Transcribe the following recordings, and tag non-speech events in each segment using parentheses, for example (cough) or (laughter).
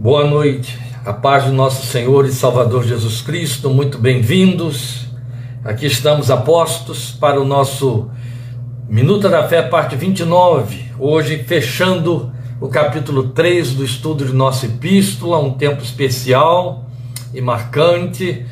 Boa noite, a paz do nosso Senhor e Salvador Jesus Cristo, muito bem-vindos. Aqui estamos apostos para o nosso Minuta da Fé, parte 29. Hoje, fechando o capítulo 3 do estudo de nossa epístola, um tempo especial e marcante.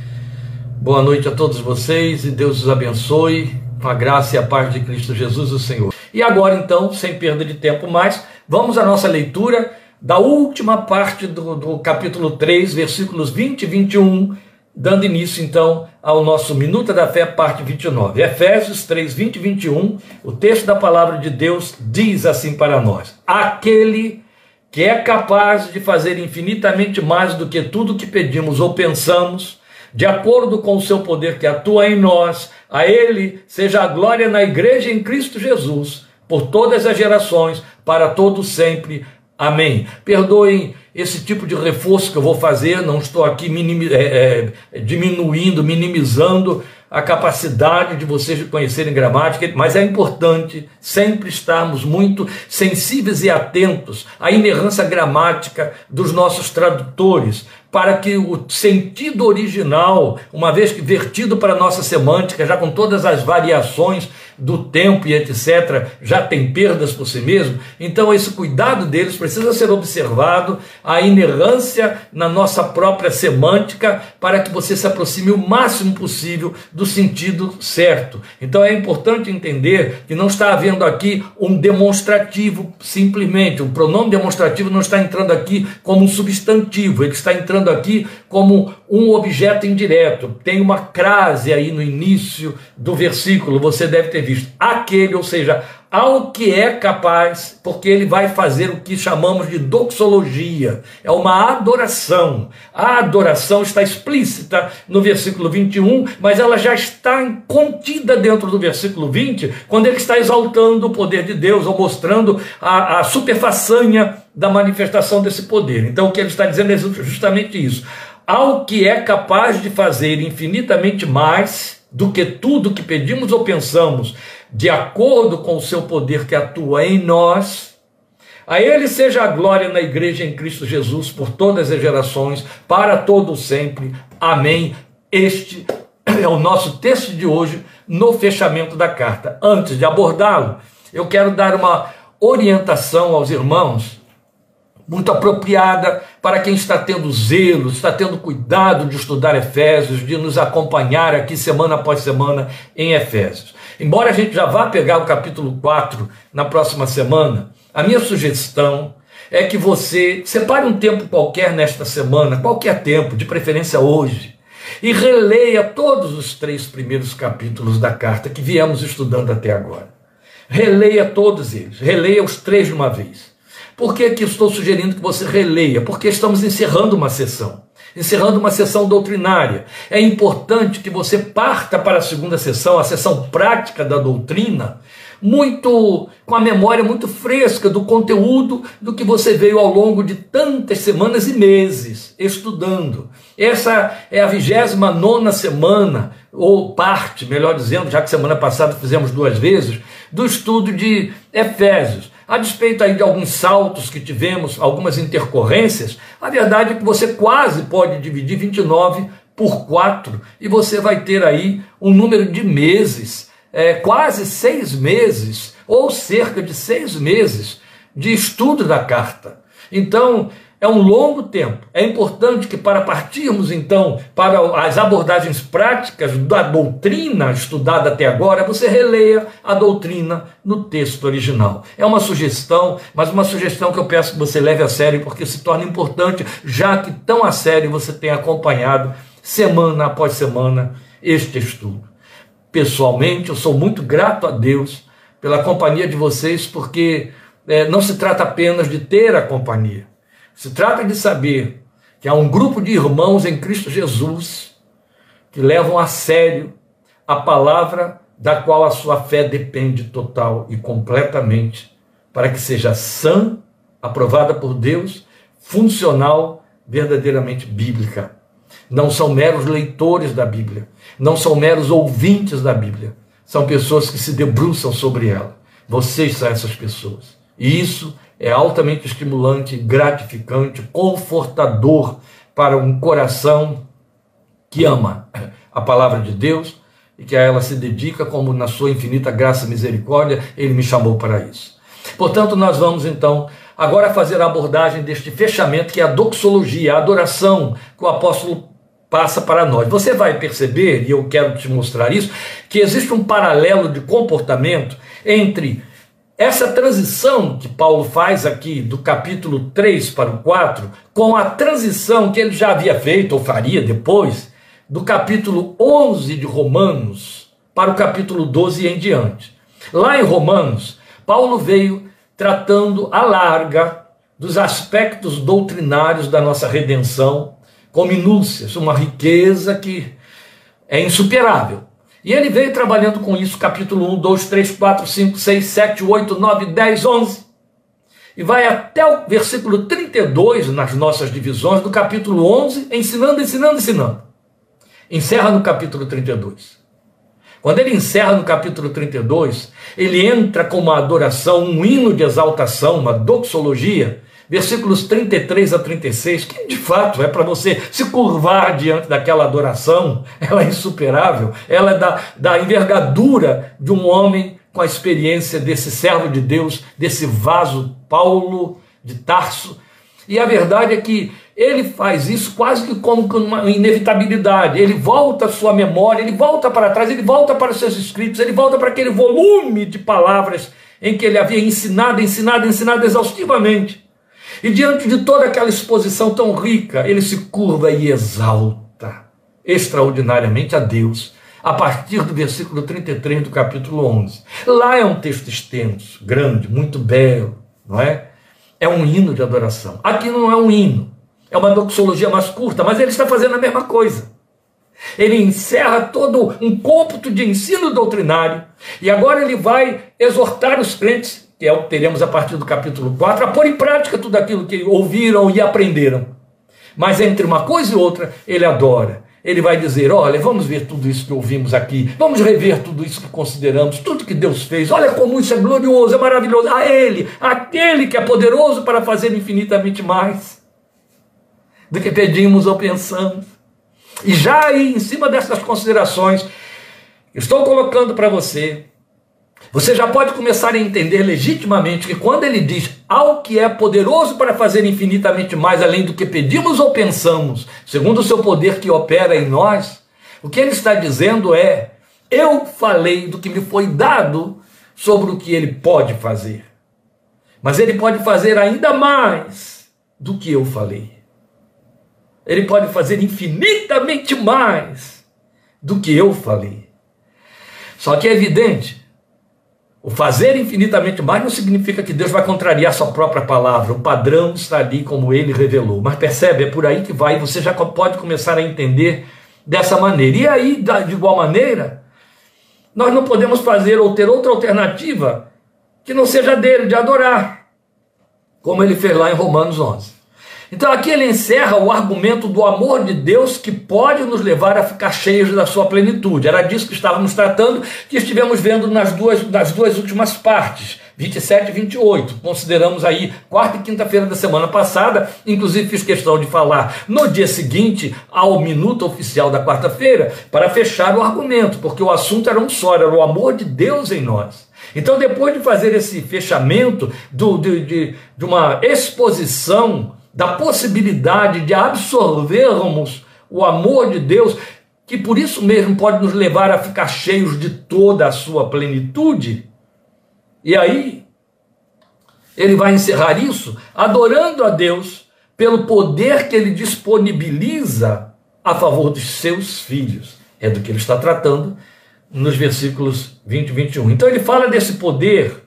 Boa noite a todos vocês e Deus os abençoe com a graça e a paz de Cristo Jesus, o Senhor. E agora, então, sem perda de tempo mais, vamos à nossa leitura da última parte do, do capítulo 3, versículos 20 e 21, dando início então ao nosso Minuta da Fé, parte 29. Efésios 3, 20 e 21, o texto da palavra de Deus diz assim para nós: Aquele que é capaz de fazer infinitamente mais do que tudo que pedimos ou pensamos, de acordo com o seu poder que atua em nós, a Ele seja a glória na igreja em Cristo Jesus, por todas as gerações, para todos sempre. Amém. Perdoem esse tipo de reforço que eu vou fazer, não estou aqui minimi, é, é, diminuindo, minimizando a capacidade de vocês de conhecerem gramática, mas é importante sempre estarmos muito sensíveis e atentos à inerrância gramática dos nossos tradutores, para que o sentido original, uma vez que vertido para a nossa semântica, já com todas as variações do tempo e etc., já tem perdas por si mesmo, então esse cuidado deles precisa ser observado, a inerrância na nossa própria semântica, para que você se aproxime o máximo possível do sentido certo. Então é importante entender que não está havendo aqui um demonstrativo simplesmente, o pronome demonstrativo não está entrando aqui como um substantivo, ele está entrando aqui como um objeto indireto. Tem uma crase aí no início do versículo, você deve ter visto. Aquele, ou seja, ao que é capaz, porque ele vai fazer o que chamamos de doxologia, é uma adoração. A adoração está explícita no versículo 21, mas ela já está contida dentro do versículo 20, quando ele está exaltando o poder de Deus ou mostrando a, a superfaçanha da manifestação desse poder. Então o que ele está dizendo é justamente isso. Ao que é capaz de fazer infinitamente mais do que tudo que pedimos ou pensamos, de acordo com o seu poder que atua em nós, a Ele seja a glória na igreja em Cristo Jesus por todas as gerações, para todo sempre. Amém. Este é o nosso texto de hoje no fechamento da carta. Antes de abordá-lo, eu quero dar uma orientação aos irmãos muito apropriada para quem está tendo zelo, está tendo cuidado de estudar Efésios, de nos acompanhar aqui semana após semana em Efésios. Embora a gente já vá pegar o capítulo 4 na próxima semana, a minha sugestão é que você separe um tempo qualquer nesta semana, qualquer tempo, de preferência hoje, e releia todos os três primeiros capítulos da carta que viemos estudando até agora. Releia todos eles, releia os três de uma vez. Por que, que estou sugerindo que você releia? Porque estamos encerrando uma sessão, encerrando uma sessão doutrinária. É importante que você parta para a segunda sessão, a sessão prática da doutrina, muito com a memória muito fresca do conteúdo do que você veio ao longo de tantas semanas e meses estudando. Essa é a vigésima nona semana, ou parte, melhor dizendo, já que semana passada fizemos duas vezes, do estudo de Efésios. A despeito aí de alguns saltos que tivemos, algumas intercorrências, a verdade é que você quase pode dividir 29 por 4 e você vai ter aí um número de meses, é, quase seis meses, ou cerca de seis meses de estudo da carta. Então, é um longo tempo. É importante que, para partirmos então para as abordagens práticas da doutrina estudada até agora, você releia a doutrina no texto original. É uma sugestão, mas uma sugestão que eu peço que você leve a sério, porque se torna importante, já que tão a sério você tem acompanhado semana após semana este estudo. Pessoalmente, eu sou muito grato a Deus pela companhia de vocês, porque é, não se trata apenas de ter a companhia se trata de saber que há um grupo de irmãos em Cristo Jesus que levam a sério a palavra da qual a sua fé depende total e completamente, para que seja sã, aprovada por Deus, funcional, verdadeiramente bíblica. Não são meros leitores da Bíblia, não são meros ouvintes da Bíblia, são pessoas que se debruçam sobre ela. Vocês são essas pessoas. E isso é altamente estimulante, gratificante, confortador para um coração que ama a palavra de Deus e que a ela se dedica, como na sua infinita graça e misericórdia, ele me chamou para isso. Portanto, nós vamos então agora fazer a abordagem deste fechamento, que é a doxologia, a adoração que o apóstolo passa para nós. Você vai perceber, e eu quero te mostrar isso, que existe um paralelo de comportamento entre essa transição que Paulo faz aqui do capítulo 3 para o 4, com a transição que ele já havia feito ou faria depois, do capítulo 11 de Romanos para o capítulo 12 e em diante. Lá em Romanos, Paulo veio tratando a larga dos aspectos doutrinários da nossa redenção, com minúcias, uma riqueza que é insuperável. E ele veio trabalhando com isso, capítulo 1, 2, 3, 4, 5, 6, 7, 8, 9, 10, 11. E vai até o versículo 32 nas nossas divisões do capítulo 11, ensinando, ensinando, ensinando. Encerra no capítulo 32. Quando ele encerra no capítulo 32, ele entra com uma adoração, um hino de exaltação, uma doxologia, versículos 33 a 36, que de fato é para você se curvar diante daquela adoração, ela é insuperável, ela é da, da envergadura de um homem com a experiência desse servo de Deus, desse vaso Paulo de Tarso. E a verdade é que ele faz isso quase que como uma inevitabilidade. Ele volta à sua memória, ele volta para trás, ele volta para os seus escritos, ele volta para aquele volume de palavras em que ele havia ensinado, ensinado, ensinado exaustivamente. E diante de toda aquela exposição tão rica, ele se curva e exalta extraordinariamente a Deus, a partir do versículo 33 do capítulo 11. Lá é um texto extenso, grande, muito belo, não é? É um hino de adoração. Aqui não é um hino, é uma doxologia mais curta, mas ele está fazendo a mesma coisa. Ele encerra todo um cômputo de ensino doutrinário e agora ele vai exortar os crentes que é que teremos a partir do capítulo 4, a pôr em prática tudo aquilo que ouviram e aprenderam. Mas entre uma coisa e outra, ele adora. Ele vai dizer: Olha, vamos ver tudo isso que ouvimos aqui, vamos rever tudo isso que consideramos, tudo que Deus fez. Olha como isso é glorioso, é maravilhoso. A Ele, aquele que é poderoso para fazer infinitamente mais do que pedimos ou pensamos. E já aí, em cima dessas considerações, estou colocando para você você já pode começar a entender legitimamente que quando ele diz ao que é poderoso para fazer infinitamente mais além do que pedimos ou pensamos, segundo o seu poder que opera em nós, o que ele está dizendo é: eu falei do que me foi dado sobre o que ele pode fazer. Mas ele pode fazer ainda mais do que eu falei. Ele pode fazer infinitamente mais do que eu falei. Só que é evidente o fazer infinitamente mais não significa que Deus vai contrariar sua própria palavra. O padrão está ali como ele revelou. Mas percebe, é por aí que vai, você já pode começar a entender dessa maneira. E aí, de igual maneira, nós não podemos fazer ou ter outra alternativa que não seja dele, de adorar, como ele fez lá em Romanos 11. Então aqui ele encerra o argumento do amor de Deus que pode nos levar a ficar cheios da sua plenitude. Era disso que estávamos tratando, que estivemos vendo nas duas, nas duas últimas partes. 27 e 28. Consideramos aí quarta e quinta-feira da semana passada, inclusive fiz questão de falar no dia seguinte ao minuto oficial da quarta-feira, para fechar o argumento, porque o assunto era um só, era o amor de Deus em nós. Então, depois de fazer esse fechamento do, de, de, de uma exposição da possibilidade de absorvermos o amor de Deus, que por isso mesmo pode nos levar a ficar cheios de toda a sua plenitude. E aí, ele vai encerrar isso adorando a Deus pelo poder que ele disponibiliza a favor dos seus filhos. É do que ele está tratando nos versículos 20 e 21. Então ele fala desse poder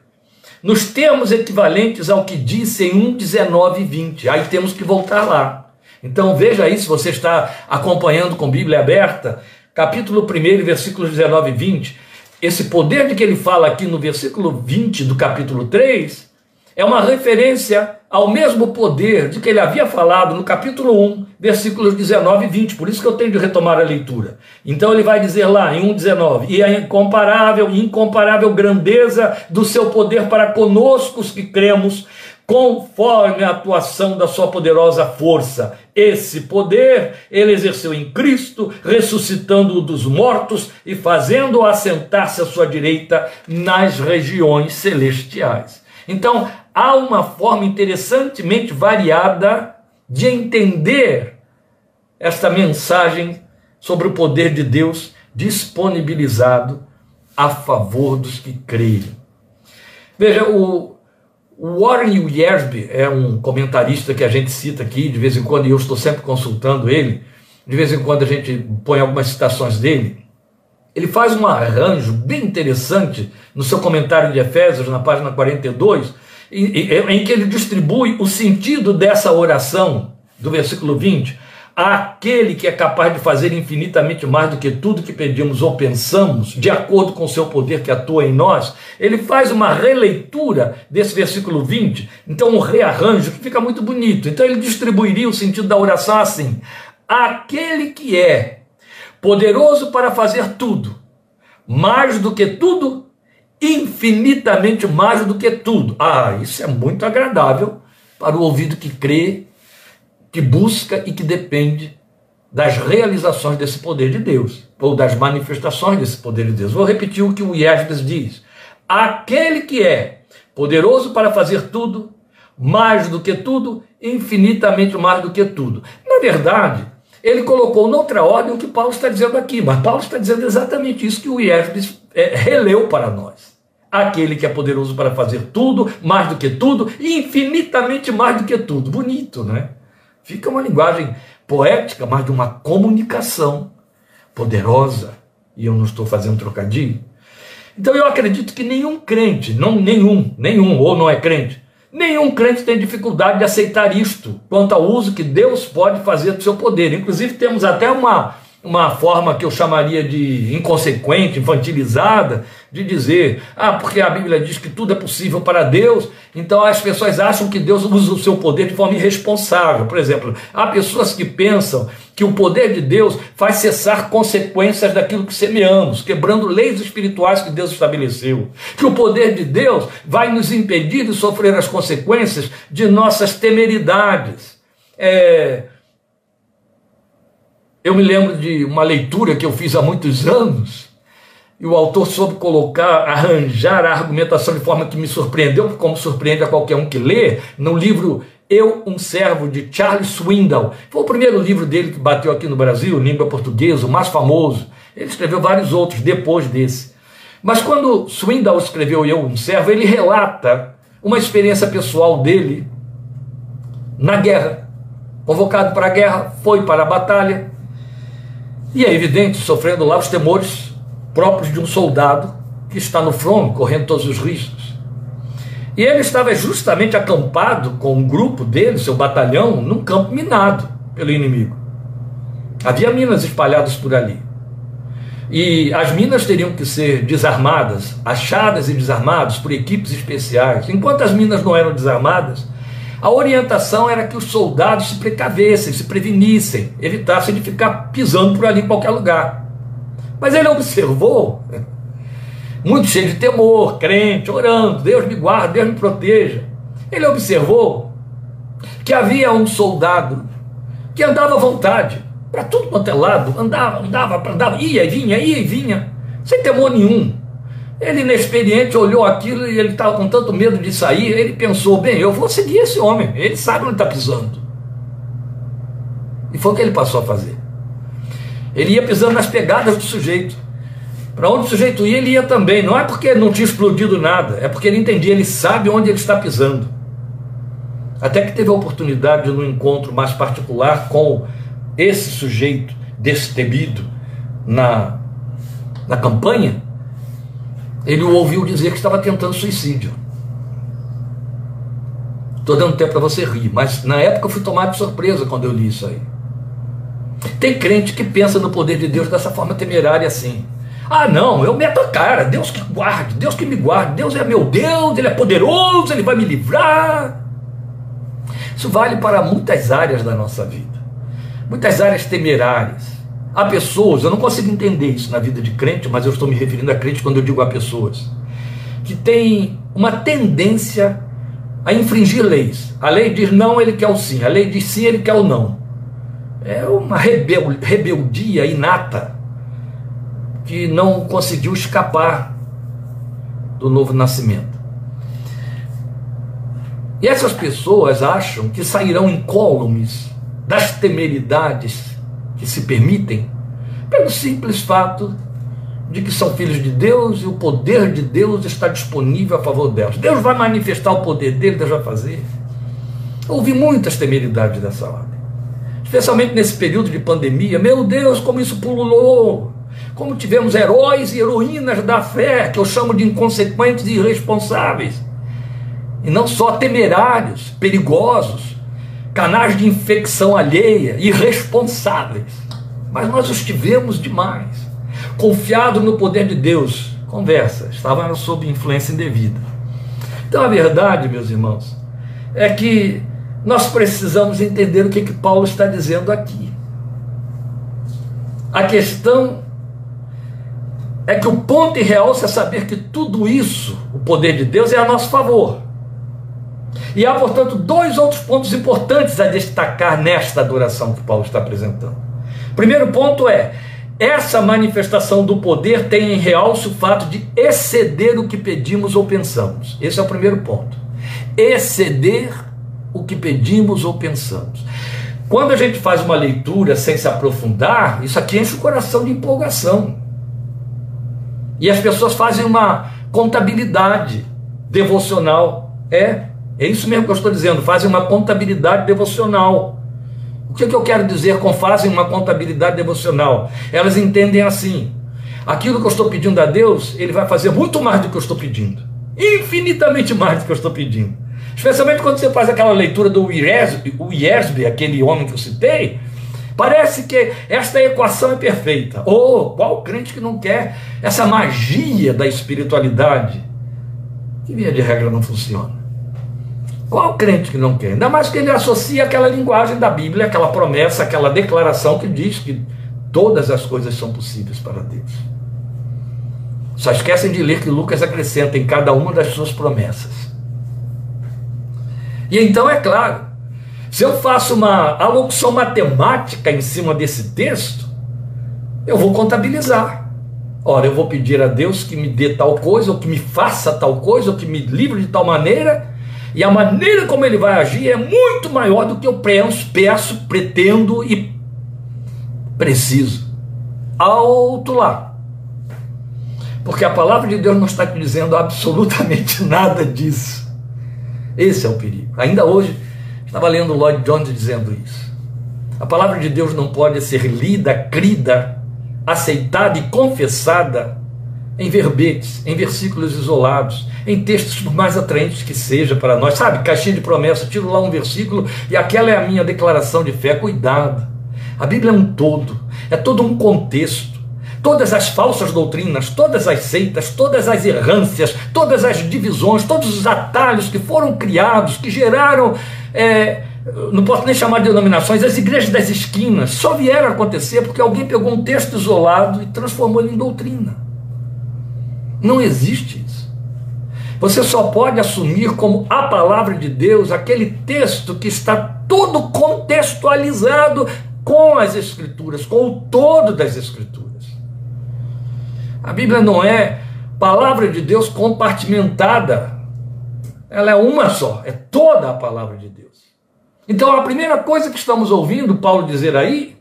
nos termos equivalentes ao que disse em 1, 19 e 20. Aí temos que voltar lá. Então veja aí, se você está acompanhando com Bíblia aberta, capítulo 1, versículos 19 e 20. Esse poder de que ele fala aqui no versículo 20 do capítulo 3 é uma referência ao mesmo poder de que ele havia falado no capítulo 1, versículos 19 e 20. Por isso que eu tenho de retomar a leitura. Então ele vai dizer lá em 1,19: E a incomparável, incomparável grandeza do seu poder para conosco os que cremos, conforme a atuação da sua poderosa força. Esse poder ele exerceu em Cristo, ressuscitando-o dos mortos e fazendo-o assentar-se à sua direita nas regiões celestiais. Então, há uma forma interessantemente variada de entender esta mensagem sobre o poder de Deus disponibilizado a favor dos que creem. Veja, o, Warren Wiersbe é um comentarista que a gente cita aqui de vez em quando, e eu estou sempre consultando ele. De vez em quando a gente põe algumas citações dele. Ele faz um arranjo bem interessante no seu comentário de Efésios, na página 42, em, em que ele distribui o sentido dessa oração do versículo 20 aquele que é capaz de fazer infinitamente mais do que tudo que pedimos ou pensamos, de acordo com o seu poder que atua em nós, ele faz uma releitura desse versículo 20, então um rearranjo que fica muito bonito. Então ele distribuiria o sentido da oração assim: aquele que é poderoso para fazer tudo, mais do que tudo, infinitamente mais do que tudo. Ah, isso é muito agradável para o ouvido que crê que busca e que depende das realizações desse poder de Deus, ou das manifestações desse poder de Deus. Vou repetir o que o Iesbes diz: aquele que é poderoso para fazer tudo, mais do que tudo, infinitamente mais do que tudo. Na verdade, ele colocou noutra ordem o que Paulo está dizendo aqui, mas Paulo está dizendo exatamente isso que o Iesbes é, releu para nós. Aquele que é poderoso para fazer tudo, mais do que tudo, infinitamente mais do que tudo. Bonito, né? Fica uma linguagem poética, mas de uma comunicação poderosa. E eu não estou fazendo trocadilho. Então eu acredito que nenhum crente, não nenhum, nenhum, ou não é crente, nenhum crente tem dificuldade de aceitar isto quanto ao uso que Deus pode fazer do seu poder. Inclusive temos até uma uma forma que eu chamaria de inconsequente, infantilizada, de dizer, ah, porque a Bíblia diz que tudo é possível para Deus, então as pessoas acham que Deus usa o seu poder de forma irresponsável. Por exemplo, há pessoas que pensam que o poder de Deus faz cessar consequências daquilo que semeamos, quebrando leis espirituais que Deus estabeleceu. Que o poder de Deus vai nos impedir de sofrer as consequências de nossas temeridades. É, eu me lembro de uma leitura que eu fiz há muitos anos, e o autor soube colocar, arranjar a argumentação de forma que me surpreendeu, como surpreende a qualquer um que lê, no livro Eu, um Servo, de Charles Swindoll. Foi o primeiro livro dele que bateu aqui no Brasil, língua portuguesa, o mais famoso. Ele escreveu vários outros depois desse. Mas quando Swindoll escreveu Eu, um Servo, ele relata uma experiência pessoal dele na guerra. Convocado para a guerra, foi para a batalha, e é evidente, sofrendo lá os temores próprios de um soldado que está no front, correndo todos os riscos. E ele estava justamente acampado com um grupo dele, seu batalhão, num campo minado pelo inimigo. Havia minas espalhadas por ali. E as minas teriam que ser desarmadas, achadas e desarmadas por equipes especiais. Enquanto as minas não eram desarmadas, a orientação era que os soldados se precavessem, se prevenissem, evitassem de ficar pisando por ali em qualquer lugar. Mas ele observou, muito cheio de temor, crente, orando, Deus me guarde, Deus me proteja. Ele observou que havia um soldado que andava à vontade, para tudo quanto é lado, andava, andava, andava, ia e vinha, ia e vinha, sem temor nenhum. Ele, inexperiente, olhou aquilo e ele estava com tanto medo de sair. Ele pensou: bem, eu vou seguir esse homem, ele sabe onde está pisando. E foi o que ele passou a fazer. Ele ia pisando nas pegadas do sujeito. Para onde o sujeito ia, ele ia também. Não é porque não tinha explodido nada, é porque ele entendia, ele sabe onde ele está pisando. Até que teve a oportunidade de, num encontro mais particular com esse sujeito destemido na, na campanha, ele o ouviu dizer que estava tentando suicídio. Estou dando tempo para você rir, mas na época eu fui tomado de surpresa quando eu li isso aí. Tem crente que pensa no poder de Deus dessa forma temerária assim. Ah, não, eu meto a cara, Deus que guarde, Deus que me guarde, Deus é meu Deus, Ele é poderoso, Ele vai me livrar. Isso vale para muitas áreas da nossa vida, muitas áreas temerárias. Há pessoas, eu não consigo entender isso na vida de crente, mas eu estou me referindo a crente quando eu digo a pessoas, que têm uma tendência a infringir leis. A lei diz não, ele quer o sim. A lei diz sim, ele quer o não. É uma rebel, rebeldia inata que não conseguiu escapar do novo nascimento. E essas pessoas acham que sairão incólumes das temeridades que se permitem pelo simples fato de que são filhos de Deus e o poder de Deus está disponível a favor delas. Deus vai manifestar o poder dele, Deus vai fazer. Houve muitas temeridades dessa ordem, especialmente nesse período de pandemia. Meu Deus, como isso pululou! Como tivemos heróis e heroínas da fé, que eu chamo de inconsequentes e irresponsáveis, e não só temerários, perigosos, canais de infecção alheia, irresponsáveis. Mas nós os tivemos demais confiado no poder de Deus. Conversa, estavam sob influência indevida. Então a verdade, meus irmãos, é que nós precisamos entender o que, que Paulo está dizendo aqui. A questão é que o ponto e real é saber que tudo isso, o poder de Deus, é a nosso favor. E há, portanto, dois outros pontos importantes a destacar nesta adoração que Paulo está apresentando. Primeiro ponto é essa manifestação do poder tem em realce o fato de exceder o que pedimos ou pensamos. Esse é o primeiro ponto. Exceder o que pedimos ou pensamos. Quando a gente faz uma leitura sem se aprofundar, isso aqui enche o coração de empolgação. E as pessoas fazem uma contabilidade devocional. É, é isso mesmo que eu estou dizendo, fazem uma contabilidade devocional. O que, é que eu quero dizer com fazem uma contabilidade devocional? Elas entendem assim: aquilo que eu estou pedindo a Deus, Ele vai fazer muito mais do que eu estou pedindo, infinitamente mais do que eu estou pedindo. Especialmente quando você faz aquela leitura do Yersby, aquele homem que eu citei, parece que esta equação é perfeita. Oh, qual crente que não quer essa magia da espiritualidade? Que via de regra não funciona. Qual crente que não quer? Ainda mais que ele associa aquela linguagem da Bíblia, aquela promessa, aquela declaração que diz que todas as coisas são possíveis para Deus. Só esquecem de ler que Lucas acrescenta em cada uma das suas promessas. E então é claro, se eu faço uma alocução matemática em cima desse texto, eu vou contabilizar. Ora, eu vou pedir a Deus que me dê tal coisa, ou que me faça tal coisa, ou que me livre de tal maneira, e a maneira como ele vai agir é muito maior do que eu penso, peço, pretendo e preciso. Alto lá. Porque a palavra de Deus não está te dizendo absolutamente (laughs) nada disso. Esse é o perigo. Ainda hoje, estava lendo Lloyd Jones dizendo isso. A palavra de Deus não pode ser lida, crida, aceitada e confessada em verbetes, em versículos isolados, em textos por mais atraentes que seja para nós. Sabe, caixinha de promessa, tiro lá um versículo e aquela é a minha declaração de fé. Cuidado. A Bíblia é um todo, é todo um contexto. Todas as falsas doutrinas, todas as seitas, todas as errâncias, todas as divisões, todos os atalhos que foram criados, que geraram, é, não posso nem chamar de denominações, as igrejas das esquinas, só vieram acontecer porque alguém pegou um texto isolado e transformou ele em doutrina. Não existe. Você só pode assumir como a palavra de Deus aquele texto que está todo contextualizado com as Escrituras, com o todo das Escrituras. A Bíblia não é palavra de Deus compartimentada, ela é uma só, é toda a palavra de Deus. Então a primeira coisa que estamos ouvindo Paulo dizer aí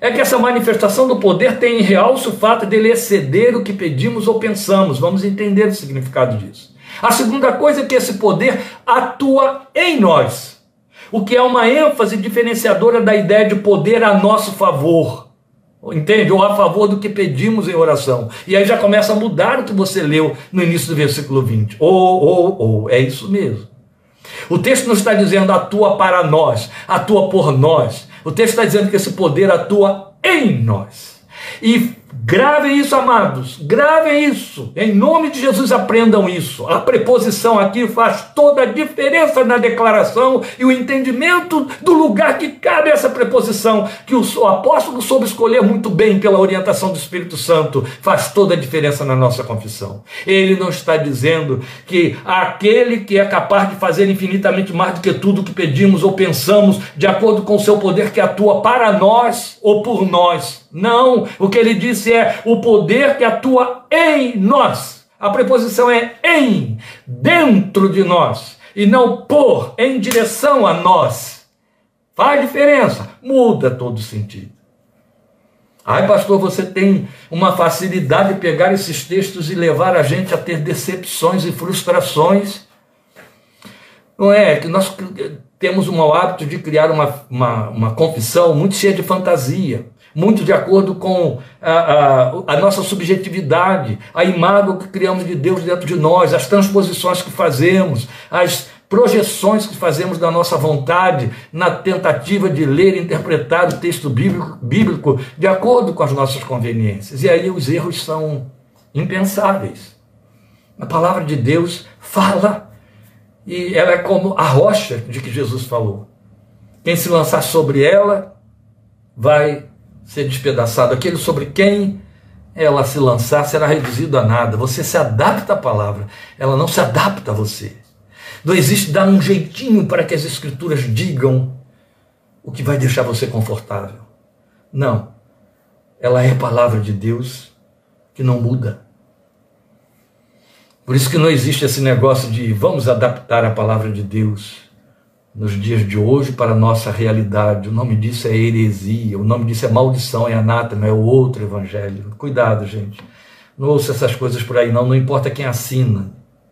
é que essa manifestação do poder tem em realce o fato dele exceder o que pedimos ou pensamos. Vamos entender o significado disso. A segunda coisa é que esse poder atua em nós, o que é uma ênfase diferenciadora da ideia de poder a nosso favor. Entende? Ou a favor do que pedimos em oração. E aí já começa a mudar o que você leu no início do versículo 20. Ou, ou, ou, é isso mesmo. O texto não está dizendo atua para nós, atua por nós. O texto está dizendo que esse poder atua em nós. E Gravem isso, amados, gravem isso. Em nome de Jesus, aprendam isso. A preposição aqui faz toda a diferença na declaração e o entendimento do lugar que cabe essa preposição, que o apóstolo soube escolher muito bem pela orientação do Espírito Santo, faz toda a diferença na nossa confissão. Ele não está dizendo que aquele que é capaz de fazer infinitamente mais do que tudo que pedimos ou pensamos, de acordo com o seu poder que atua para nós ou por nós. Não, o que ele disse é o poder que atua em nós. A preposição é em, dentro de nós, e não por, em direção a nós. Faz diferença, muda todo sentido. Ai, pastor, você tem uma facilidade de pegar esses textos e levar a gente a ter decepções e frustrações. Não é que nós temos o mau hábito de criar uma, uma, uma confissão muito cheia de fantasia muito de acordo com a, a, a, nossa subjetividade, a imagem que criamos de Deus dentro de nós, as transposições que fazemos, as projeções que fazemos da nossa vontade na tentativa de ler e interpretar o texto bíblico, bíblico de acordo com as nossas conveniências. E aí os erros são impensáveis. A palavra de Deus fala e ela é como a rocha de que Jesus falou. Quem se lançar sobre ela vai ser despedaçado. Aquele sobre quem ela se lançar será reduzido a nada. Você se adapta à palavra, ela não se adapta a você. Não existe dar um jeitinho para que as escrituras digam o que vai deixar você confortável. Não. Ela é a palavra de Deus que não muda. Por isso que não existe esse negócio de vamos adaptar a palavra de Deus nos dias de hoje para a nossa realidade. O nome disso é heresia, o nome disso é maldição, é anátema, é o outro evangelho. Cuidado, gente. Não ouça essas coisas por aí, não. Não importa quem assina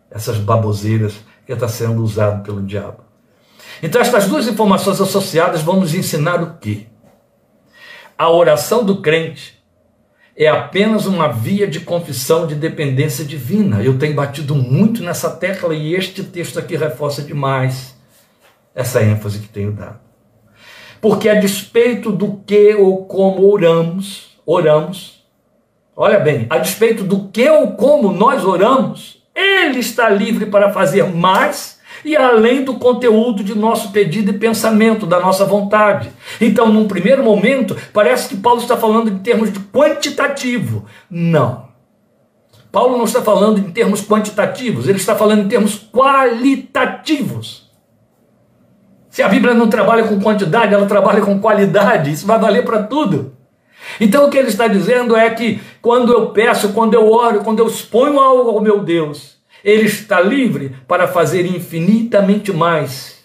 essas baboseiras que está sendo usado pelo diabo. Então, estas duas informações associadas vão nos ensinar o quê? A oração do crente é apenas uma via de confissão de dependência divina. Eu tenho batido muito nessa tecla e este texto aqui reforça demais essa ênfase que tenho dado. Porque a despeito do que ou como oramos, oramos, olha bem, a despeito do que ou como nós oramos, ele está livre para fazer mais e além do conteúdo de nosso pedido e pensamento, da nossa vontade. Então, num primeiro momento, parece que Paulo está falando em termos de quantitativo. Não. Paulo não está falando em termos quantitativos, ele está falando em termos qualitativos. Se a Bíblia não trabalha com quantidade, ela trabalha com qualidade. Isso vai valer para tudo. Então o que ele está dizendo é que quando eu peço, quando eu oro, quando eu exponho algo ao meu Deus, ele está livre para fazer infinitamente mais.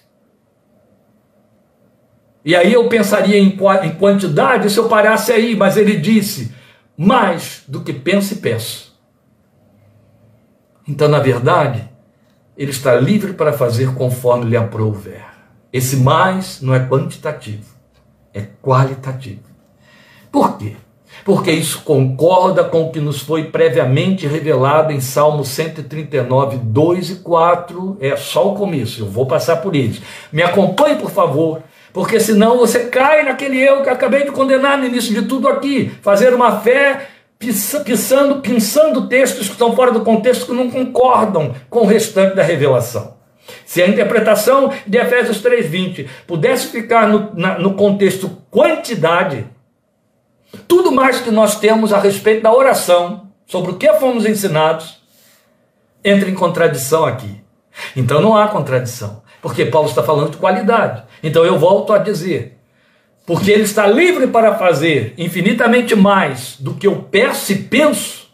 E aí eu pensaria em quantidade se eu parasse aí, mas ele disse: mais do que penso e peço. Então, na verdade, ele está livre para fazer conforme lhe aprouver. Esse mais não é quantitativo, é qualitativo. Por quê? Porque isso concorda com o que nos foi previamente revelado em Salmo 139, 2 e 4. É só o começo, eu vou passar por eles. Me acompanhe, por favor, porque senão você cai naquele erro que acabei de condenar no início de tudo aqui. Fazer uma fé pisando, pensando textos que estão fora do contexto, que não concordam com o restante da revelação. Se a interpretação de Efésios 3,20 pudesse ficar no, na, no contexto quantidade, tudo mais que nós temos a respeito da oração, sobre o que fomos ensinados, entra em contradição aqui. Então não há contradição, porque Paulo está falando de qualidade. Então eu volto a dizer, porque ele está livre para fazer infinitamente mais do que eu peço e penso,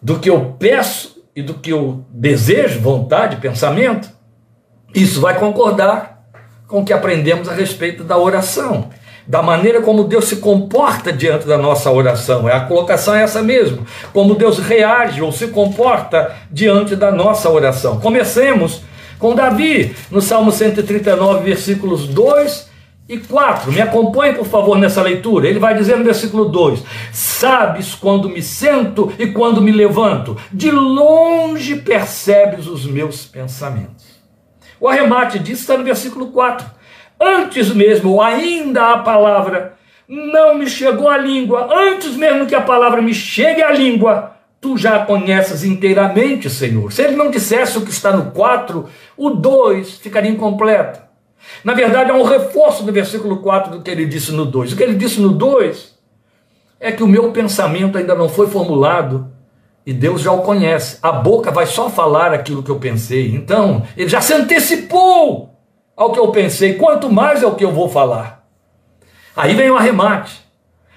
do que eu peço e do que eu desejo, vontade, pensamento, isso vai concordar com o que aprendemos a respeito da oração, da maneira como Deus se comporta diante da nossa oração. É a colocação é essa mesmo, como Deus reage ou se comporta diante da nossa oração. Comecemos com Davi, no Salmo 139, versículos 2 e 4. Me acompanhe, por favor, nessa leitura. Ele vai dizer no versículo 2: Sabes quando me sento e quando me levanto, de longe percebes os meus pensamentos. O arremate disso está no versículo 4. Antes mesmo, ou ainda a palavra, não me chegou à língua, antes mesmo que a palavra me chegue à língua, tu já a conheces inteiramente, Senhor. Se ele não dissesse o que está no 4, o 2 ficaria incompleto. Na verdade, há um reforço do versículo 4 do que ele disse no 2. O que ele disse no 2 é que o meu pensamento ainda não foi formulado e Deus já o conhece. A boca vai só falar aquilo que eu pensei. Então, ele já se antecipou ao que eu pensei, quanto mais é o que eu vou falar. Aí vem o arremate.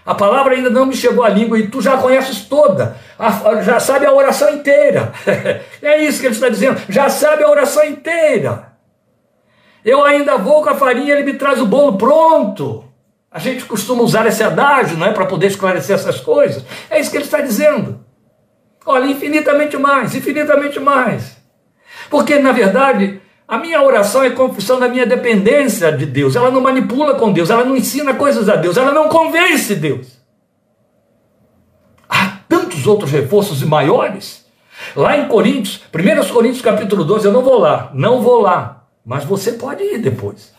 A palavra ainda não me chegou à língua e tu já conheces toda, já sabe a oração inteira. (laughs) é isso que ele está dizendo, já sabe a oração inteira. Eu ainda vou com a farinha, ele me traz o bolo pronto. A gente costuma usar esse adágio, não é, para poder esclarecer essas coisas. É isso que ele está dizendo. Olha, infinitamente mais, infinitamente mais. Porque, na verdade, a minha oração é confissão da minha dependência de Deus. Ela não manipula com Deus, ela não ensina coisas a Deus, ela não convence Deus. Há tantos outros reforços e maiores. Lá em Coríntios, 1 Coríntios capítulo 12, eu não vou lá, não vou lá, mas você pode ir depois.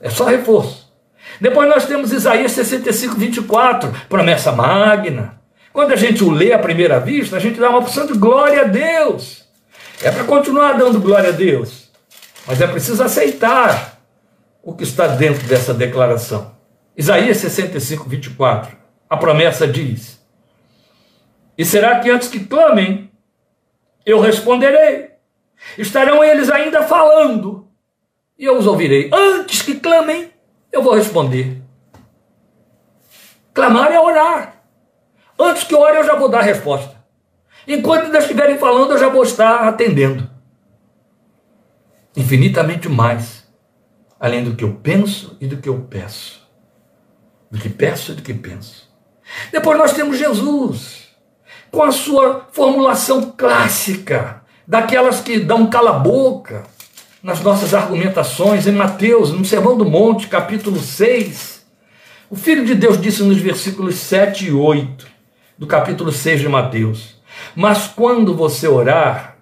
É só reforço. Depois nós temos Isaías 65, 24, promessa magna. Quando a gente o lê à primeira vista, a gente dá uma opção de glória a Deus. É para continuar dando glória a Deus. Mas é preciso aceitar o que está dentro dessa declaração. Isaías 65, 24. A promessa diz: E será que antes que clamem, eu responderei? Estarão eles ainda falando, e eu os ouvirei. Antes que clamem, eu vou responder. Clamar é orar. Antes que ore, eu já vou dar a resposta. Enquanto ainda estiverem falando, eu já vou estar atendendo. Infinitamente mais, além do que eu penso e do que eu peço. Do que peço e do que penso. Depois nós temos Jesus, com a sua formulação clássica, daquelas que dão cala-boca nas nossas argumentações, em Mateus, no Sermão do Monte, capítulo 6. O Filho de Deus disse nos versículos 7 e 8 do capítulo 6 de Mateus. Mas quando você orar,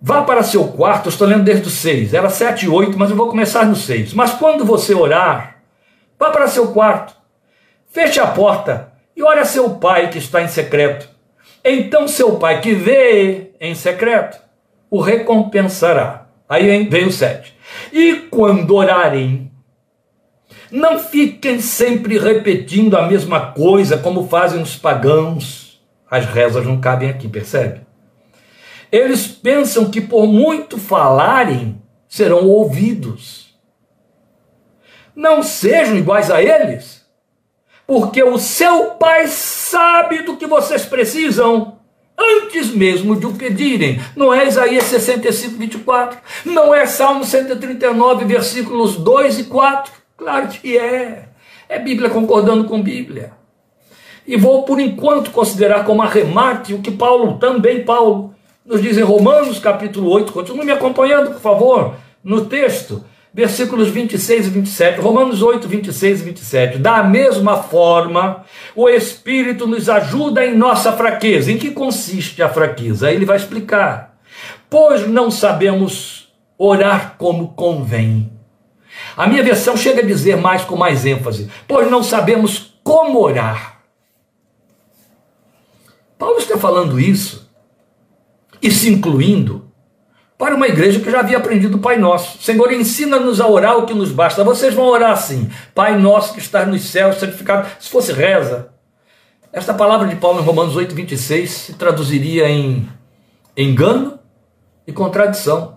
vá para seu quarto, estou lendo desde o 6, era 7 e 8, mas eu vou começar no 6. Mas quando você orar, vá para seu quarto, feche a porta e ore a seu pai que está em secreto. Então seu pai que vê em secreto o recompensará. Aí vem o 7. E quando orarem, não fiquem sempre repetindo a mesma coisa como fazem os pagãos. As rezas não cabem aqui, percebe? Eles pensam que por muito falarem serão ouvidos. Não sejam iguais a eles, porque o seu Pai sabe do que vocês precisam antes mesmo de o pedirem. Não é Isaías 65, 24, não é Salmo 139, versículos 2 e 4. Claro que é. É Bíblia concordando com Bíblia. E vou, por enquanto, considerar como arremate o que Paulo, também Paulo, nos diz em Romanos capítulo 8. Continue me acompanhando, por favor, no texto, versículos 26 e 27. Romanos 8, 26 e 27. Da mesma forma, o Espírito nos ajuda em nossa fraqueza. Em que consiste a fraqueza? Aí ele vai explicar. Pois não sabemos orar como convém a minha versão chega a dizer mais com mais ênfase, pois não sabemos como orar. Paulo está falando isso e se incluindo para uma igreja que já havia aprendido o Pai Nosso. Senhor, ensina-nos a orar o que nos basta. Vocês vão orar assim: Pai Nosso que está nos céus, santificado. Se fosse reza, esta palavra de Paulo em Romanos 8, 26 se traduziria em engano e contradição.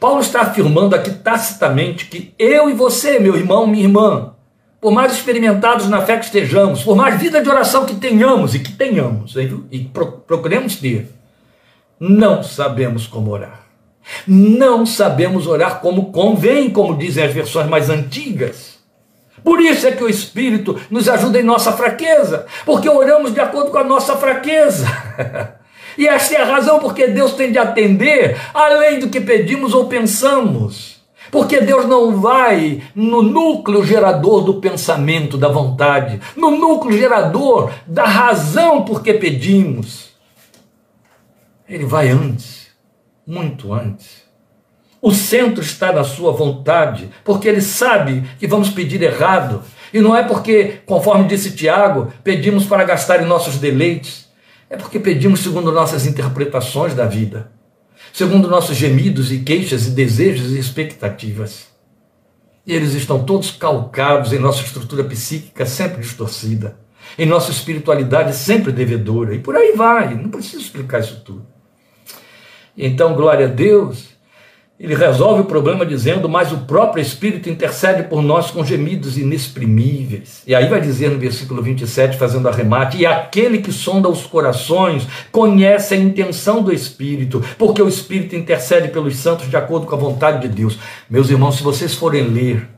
Paulo está afirmando aqui tacitamente que eu e você, meu irmão, minha irmã, por mais experimentados na fé que estejamos, por mais vida de oração que tenhamos e que tenhamos, e procuremos ter, não sabemos como orar. Não sabemos orar como convém, como dizem as versões mais antigas. Por isso é que o Espírito nos ajuda em nossa fraqueza, porque oramos de acordo com a nossa fraqueza. (laughs) E esta é a razão porque Deus tem de atender além do que pedimos ou pensamos. Porque Deus não vai no núcleo gerador do pensamento, da vontade, no núcleo gerador da razão por que pedimos. Ele vai antes, muito antes. O centro está na sua vontade, porque ele sabe que vamos pedir errado E não é porque, conforme disse Tiago, pedimos para gastar em nossos deleites, é porque pedimos segundo nossas interpretações da vida, segundo nossos gemidos e queixas e desejos e expectativas. E eles estão todos calcados em nossa estrutura psíquica sempre distorcida, em nossa espiritualidade sempre devedora, e por aí vai, não preciso explicar isso tudo. Então, glória a Deus, ele resolve o problema dizendo, mas o próprio Espírito intercede por nós com gemidos inexprimíveis. E aí vai dizer no versículo 27, fazendo arremate: E aquele que sonda os corações conhece a intenção do Espírito, porque o Espírito intercede pelos santos de acordo com a vontade de Deus. Meus irmãos, se vocês forem ler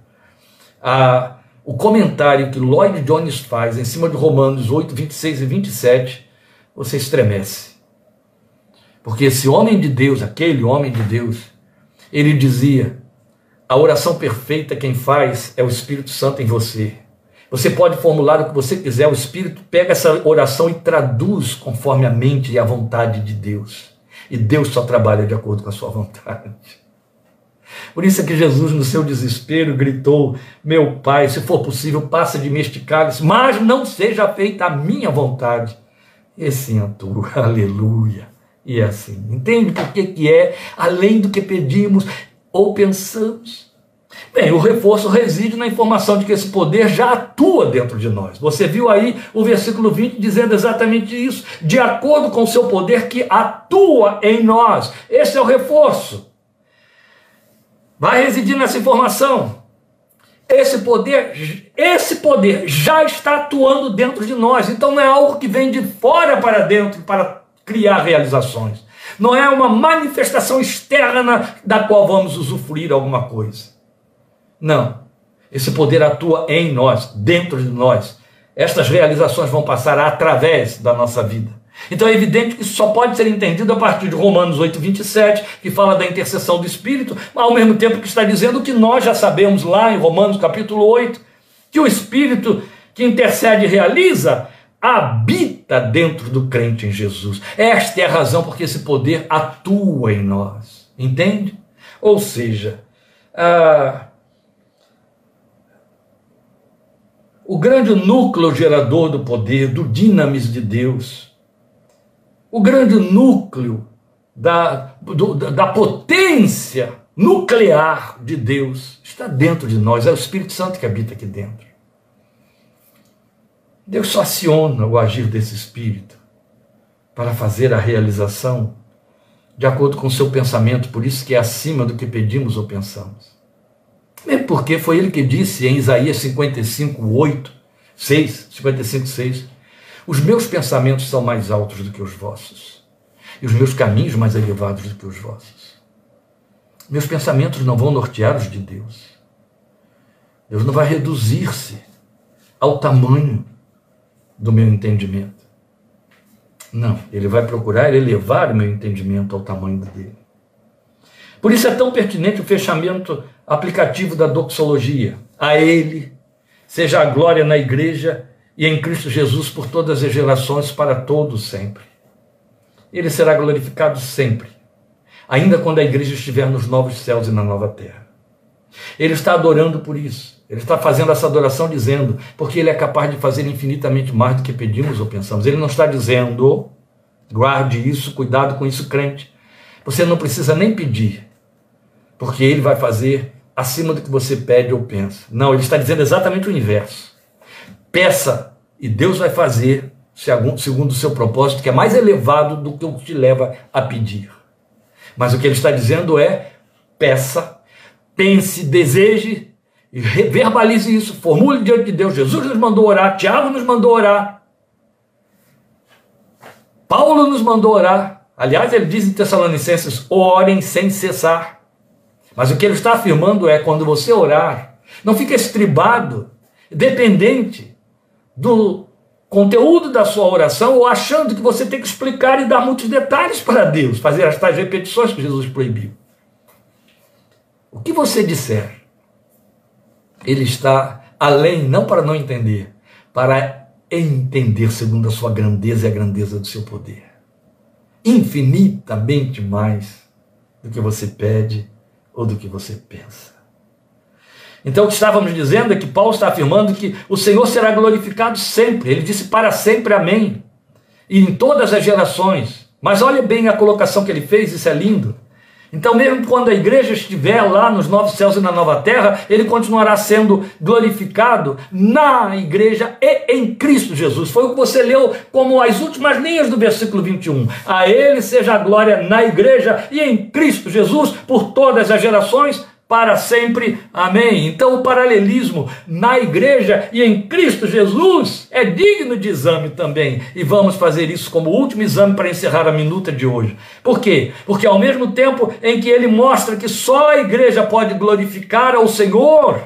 a, o comentário que Lloyd Jones faz em cima de Romanos 8, 26 e 27, você estremece. Porque esse homem de Deus, aquele homem de Deus, ele dizia: a oração perfeita quem faz é o Espírito Santo em você. Você pode formular o que você quiser, o Espírito pega essa oração e traduz conforme a mente e a vontade de Deus. E Deus só trabalha de acordo com a sua vontade. Por isso é que Jesus, no seu desespero, gritou: Meu Pai, se for possível, passa de mim este cálice, mas não seja feita a minha vontade. E sim a tua, (laughs) aleluia. E é assim. Entende por que, que é além do que pedimos ou pensamos? Bem, o reforço reside na informação de que esse poder já atua dentro de nós. Você viu aí o versículo 20 dizendo exatamente isso, de acordo com o seu poder que atua em nós. Esse é o reforço. Vai residir nessa informação. Esse poder, esse poder já está atuando dentro de nós. Então não é algo que vem de fora para dentro para criar realizações. Não é uma manifestação externa da qual vamos usufruir alguma coisa. Não. Esse poder atua em nós, dentro de nós. Estas realizações vão passar através da nossa vida. Então é evidente que isso só pode ser entendido a partir de Romanos 8, 27, que fala da intercessão do Espírito, ao mesmo tempo que está dizendo que nós já sabemos lá em Romanos capítulo 8, que o Espírito que intercede e realiza habita dentro do crente em Jesus. Esta é a razão porque esse poder atua em nós. Entende? Ou seja, o grande núcleo gerador do poder, do dinamis de Deus, o grande núcleo da, do, da potência nuclear de Deus está dentro de nós, é o Espírito Santo que habita aqui dentro. Deus aciona o agir desse espírito para fazer a realização de acordo com o seu pensamento, por isso que é acima do que pedimos ou pensamos. Mesmo porque foi ele que disse em Isaías 55, 8, 6, 55, 6, os meus pensamentos são mais altos do que os vossos, e os meus caminhos mais elevados do que os vossos. Meus pensamentos não vão nortear os de Deus. Deus não vai reduzir-se ao tamanho do meu entendimento. Não, ele vai procurar elevar o meu entendimento ao tamanho dele. Por isso é tão pertinente o fechamento aplicativo da doxologia. A ele seja a glória na igreja e em Cristo Jesus por todas as gerações, para todos sempre. Ele será glorificado sempre, ainda quando a igreja estiver nos novos céus e na nova terra. Ele está adorando por isso. Ele está fazendo essa adoração dizendo, porque ele é capaz de fazer infinitamente mais do que pedimos ou pensamos. Ele não está dizendo, guarde isso, cuidado com isso, crente. Você não precisa nem pedir, porque ele vai fazer acima do que você pede ou pensa. Não, ele está dizendo exatamente o inverso. Peça e Deus vai fazer segundo o seu propósito, que é mais elevado do que o que te leva a pedir. Mas o que ele está dizendo é: peça, pense, deseje verbalize isso, formule diante de Deus. Jesus nos mandou orar, Tiago nos mandou orar, Paulo nos mandou orar. Aliás, ele diz em Tessalonicenses: orem sem cessar. Mas o que ele está afirmando é: quando você orar, não fique estribado, dependente do conteúdo da sua oração ou achando que você tem que explicar e dar muitos detalhes para Deus, fazer as tais repetições que Jesus proibiu. O que você disser, ele está além, não para não entender, para entender segundo a sua grandeza e a grandeza do seu poder. Infinitamente mais do que você pede ou do que você pensa. Então, o que estávamos dizendo é que Paulo está afirmando que o Senhor será glorificado sempre. Ele disse para sempre amém. E em todas as gerações. Mas olha bem a colocação que ele fez, isso é lindo. Então, mesmo quando a igreja estiver lá nos novos céus e na nova terra, ele continuará sendo glorificado na igreja e em Cristo Jesus. Foi o que você leu como as últimas linhas do versículo 21. A ele seja a glória na igreja e em Cristo Jesus por todas as gerações para sempre. Amém. Então, o paralelismo na igreja e em Cristo Jesus é digno de exame também. E vamos fazer isso como último exame para encerrar a minuta de hoje. Por quê? Porque ao mesmo tempo em que ele mostra que só a igreja pode glorificar ao Senhor,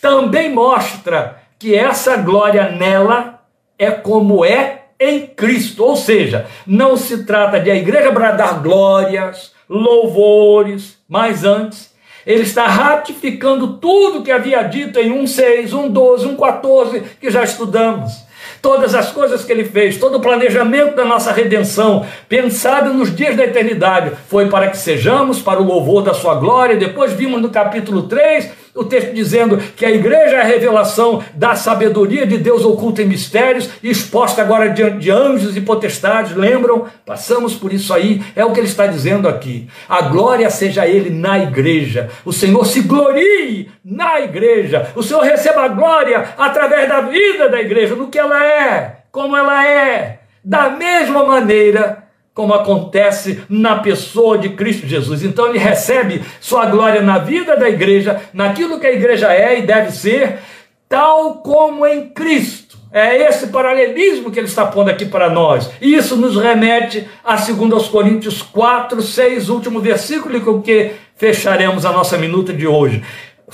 também mostra que essa glória nela é como é em Cristo. Ou seja, não se trata de a igreja bradar glórias, louvores, mas antes ele está ratificando tudo que havia dito em 1,6, 1,12, 1,14, que já estudamos. Todas as coisas que ele fez, todo o planejamento da nossa redenção, pensado nos dias da eternidade, foi para que sejamos para o louvor da sua glória. Depois vimos no capítulo 3 o texto dizendo que a igreja é a revelação da sabedoria de Deus oculta em mistérios, exposta agora diante de anjos e potestades. Lembram? Passamos por isso aí. É o que ele está dizendo aqui. A glória seja ele na igreja. O Senhor se glorie na igreja. O Senhor receba a glória através da vida da igreja, no que ela é, como ela é. Da mesma maneira como acontece na pessoa de Cristo Jesus. Então ele recebe sua glória na vida da igreja, naquilo que a igreja é e deve ser, tal como em Cristo. É esse paralelismo que ele está pondo aqui para nós. E isso nos remete a 2 Coríntios 4, 6, último versículo com que fecharemos a nossa minuta de hoje.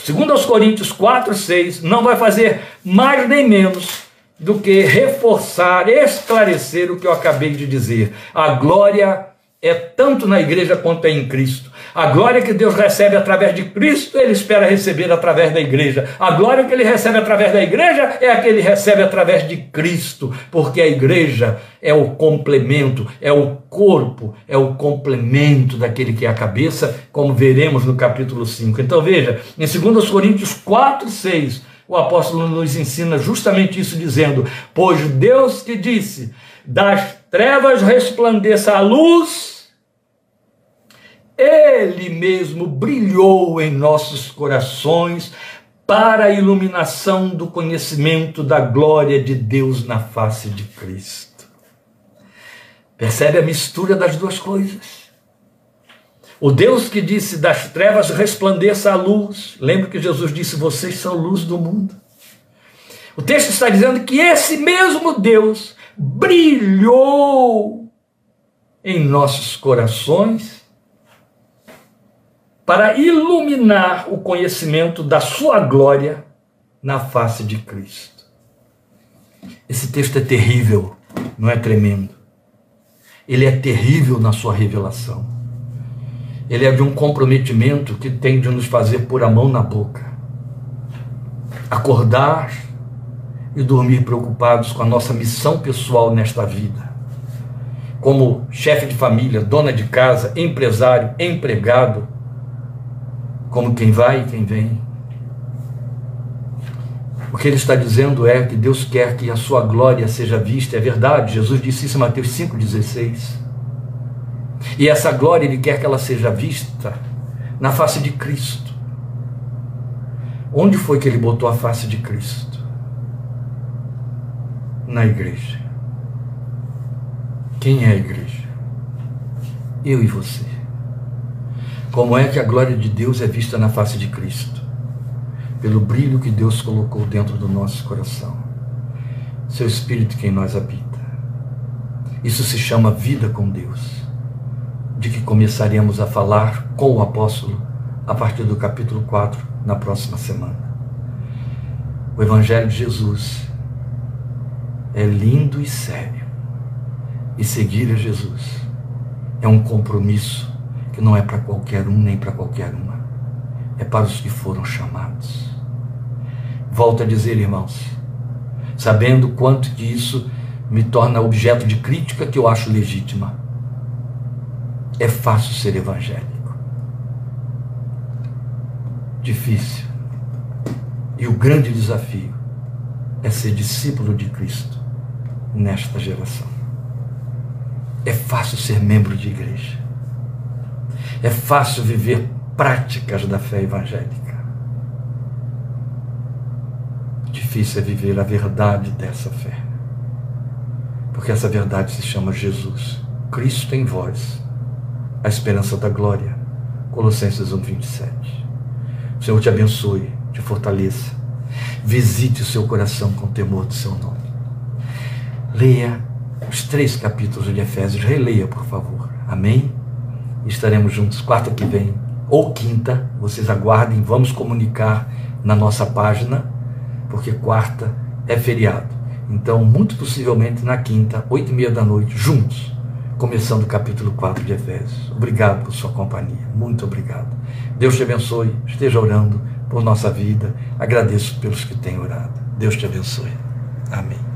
2 Coríntios 4, 6 não vai fazer mais nem menos do que reforçar, esclarecer o que eu acabei de dizer. A glória é tanto na igreja quanto é em Cristo. A glória que Deus recebe através de Cristo, ele espera receber através da igreja. A glória que ele recebe através da igreja é a que ele recebe através de Cristo, porque a igreja é o complemento, é o corpo, é o complemento daquele que é a cabeça, como veremos no capítulo 5. Então veja, em 2 Coríntios 4, 6, o apóstolo nos ensina justamente isso, dizendo: Pois Deus que disse, das trevas resplandeça a luz, Ele mesmo brilhou em nossos corações para a iluminação do conhecimento da glória de Deus na face de Cristo. Percebe a mistura das duas coisas? O Deus que disse das trevas resplandeça a luz. Lembra que Jesus disse: Vocês são luz do mundo. O texto está dizendo que esse mesmo Deus brilhou em nossos corações para iluminar o conhecimento da sua glória na face de Cristo. Esse texto é terrível, não é tremendo. Ele é terrível na sua revelação ele é de um comprometimento que tem de nos fazer pôr a mão na boca, acordar e dormir preocupados com a nossa missão pessoal nesta vida. Como chefe de família, dona de casa, empresário, empregado, como quem vai e quem vem. O que ele está dizendo é que Deus quer que a sua glória seja vista, é verdade. Jesus disse isso em Mateus 5,16. E essa glória ele quer que ela seja vista na face de Cristo. Onde foi que ele botou a face de Cristo? Na igreja. Quem é a igreja? Eu e você. Como é que a glória de Deus é vista na face de Cristo? Pelo brilho que Deus colocou dentro do nosso coração. Seu Espírito que em nós habita. Isso se chama vida com Deus de que começaremos a falar com o apóstolo a partir do capítulo 4 na próxima semana. O Evangelho de Jesus é lindo e sério. E seguir a Jesus é um compromisso que não é para qualquer um nem para qualquer uma. É para os que foram chamados. Volto a dizer, irmãos, sabendo quanto que isso me torna objeto de crítica que eu acho legítima é fácil ser evangélico. Difícil E o grande desafio é ser discípulo de Cristo nesta geração. É fácil ser membro de igreja. É fácil viver práticas da fé evangélica. Difícil é viver a verdade dessa fé. Porque essa verdade se chama Jesus, Cristo em vós, a esperança da glória. Colossenses 1, 27. O Senhor te abençoe, te fortaleça. Visite o seu coração com temor do seu nome. Leia os três capítulos de Efésios, releia, por favor. Amém? Estaremos juntos quarta que vem, ou quinta, vocês aguardem, vamos comunicar na nossa página, porque quarta é feriado. Então, muito possivelmente na quinta, oito e meia da noite, juntos, começando o capítulo 4 de Efésios. Obrigado por sua companhia, muito obrigado. Deus te abençoe, esteja orando por nossa vida. Agradeço pelos que têm orado. Deus te abençoe. Amém.